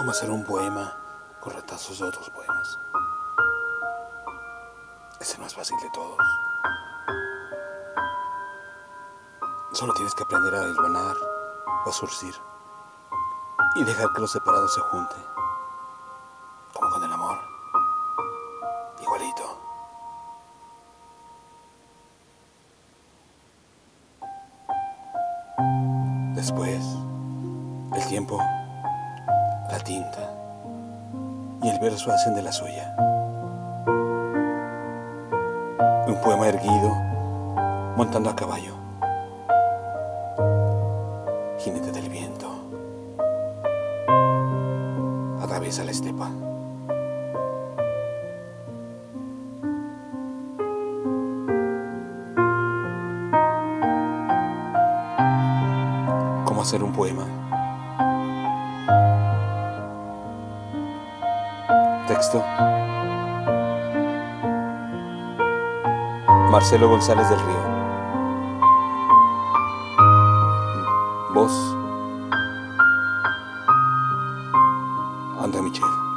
cómo hacer un poema con retazos de otros poemas. Ese no es fácil de todos. Solo tienes que aprender a hilvanar o a surcir y dejar que los separados se junten, como con el amor, igualito. Después, el tiempo, la tinta y el verso hacen de la suya. Un poema erguido, montando a caballo, jinete del viento, atraviesa la estepa. ¿Cómo hacer un poema? Marcelo González del Río. Voz. André Michel.